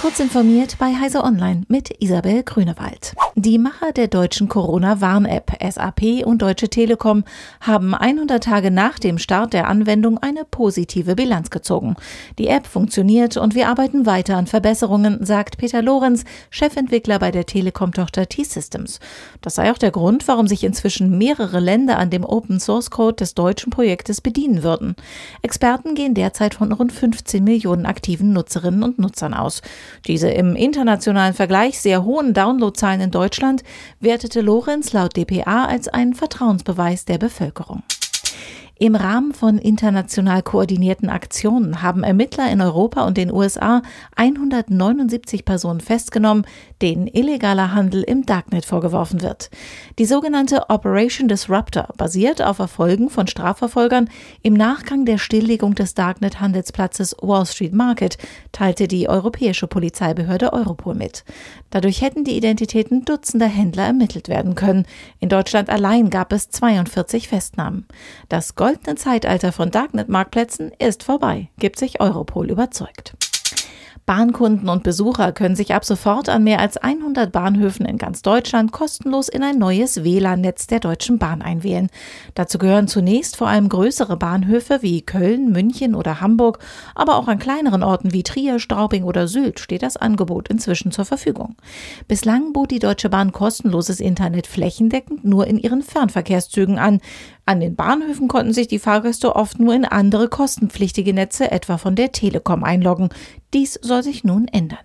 Kurz informiert bei Heise Online mit Isabel Grünewald. Die Macher der deutschen Corona-Warn-App SAP und Deutsche Telekom haben 100 Tage nach dem Start der Anwendung eine positive Bilanz gezogen. Die App funktioniert und wir arbeiten weiter an Verbesserungen, sagt Peter Lorenz, Chefentwickler bei der Telekom-Tochter T-Systems. Das sei auch der Grund, warum sich inzwischen mehrere Länder an dem Open-Source-Code des deutschen Projektes bedienen würden. Experten gehen derzeit von rund 15 Millionen aktiven Nutzerinnen und Nutzern aus. Diese im internationalen Vergleich sehr hohen Downloadzahlen in Deutschland wertete Lorenz laut dpa als einen Vertrauensbeweis der Bevölkerung. Im Rahmen von international koordinierten Aktionen haben Ermittler in Europa und den USA 179 Personen festgenommen, denen illegaler Handel im Darknet vorgeworfen wird. Die sogenannte Operation Disruptor basiert auf Erfolgen von Strafverfolgern im Nachgang der Stilllegung des Darknet-Handelsplatzes Wall Street Market, teilte die europäische Polizeibehörde Europol mit. Dadurch hätten die Identitäten dutzender Händler ermittelt werden können. In Deutschland allein gab es 42 Festnahmen. Das Gold goldene Zeitalter von Darknet-Marktplätzen ist vorbei, gibt sich Europol überzeugt. Bahnkunden und Besucher können sich ab sofort an mehr als 100 Bahnhöfen in ganz Deutschland kostenlos in ein neues WLAN-Netz der Deutschen Bahn einwählen. Dazu gehören zunächst vor allem größere Bahnhöfe wie Köln, München oder Hamburg, aber auch an kleineren Orten wie Trier, Straubing oder Sylt steht das Angebot inzwischen zur Verfügung. Bislang bot die Deutsche Bahn kostenloses Internet flächendeckend nur in ihren Fernverkehrszügen an. An den Bahnhöfen konnten sich die Fahrgäste oft nur in andere kostenpflichtige Netze, etwa von der Telekom, einloggen. Dies soll sich nun ändern.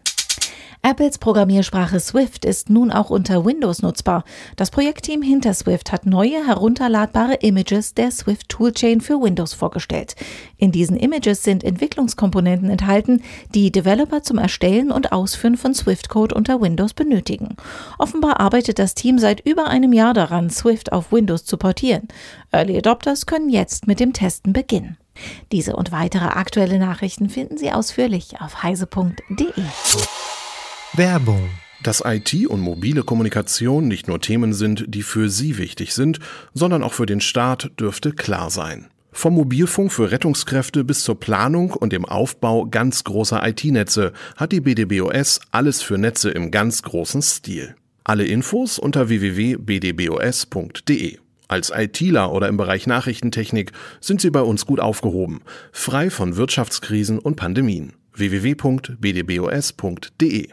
Apples Programmiersprache Swift ist nun auch unter Windows nutzbar. Das Projektteam hinter Swift hat neue herunterladbare Images der Swift Toolchain für Windows vorgestellt. In diesen Images sind Entwicklungskomponenten enthalten, die Developer zum Erstellen und Ausführen von Swift-Code unter Windows benötigen. Offenbar arbeitet das Team seit über einem Jahr daran, Swift auf Windows zu portieren. Early Adopters können jetzt mit dem Testen beginnen. Diese und weitere aktuelle Nachrichten finden Sie ausführlich auf heise.de. Werbung dass IT und mobile Kommunikation nicht nur Themen sind, die für Sie wichtig sind, sondern auch für den Staat, dürfte klar sein. Vom Mobilfunk für Rettungskräfte bis zur Planung und dem Aufbau ganz großer IT-Netze hat die BDBOS alles für Netze im ganz großen Stil. Alle Infos unter www.bdbos.de. Als ITler oder im Bereich Nachrichtentechnik sind Sie bei uns gut aufgehoben, frei von Wirtschaftskrisen und Pandemien. www.bdbos.de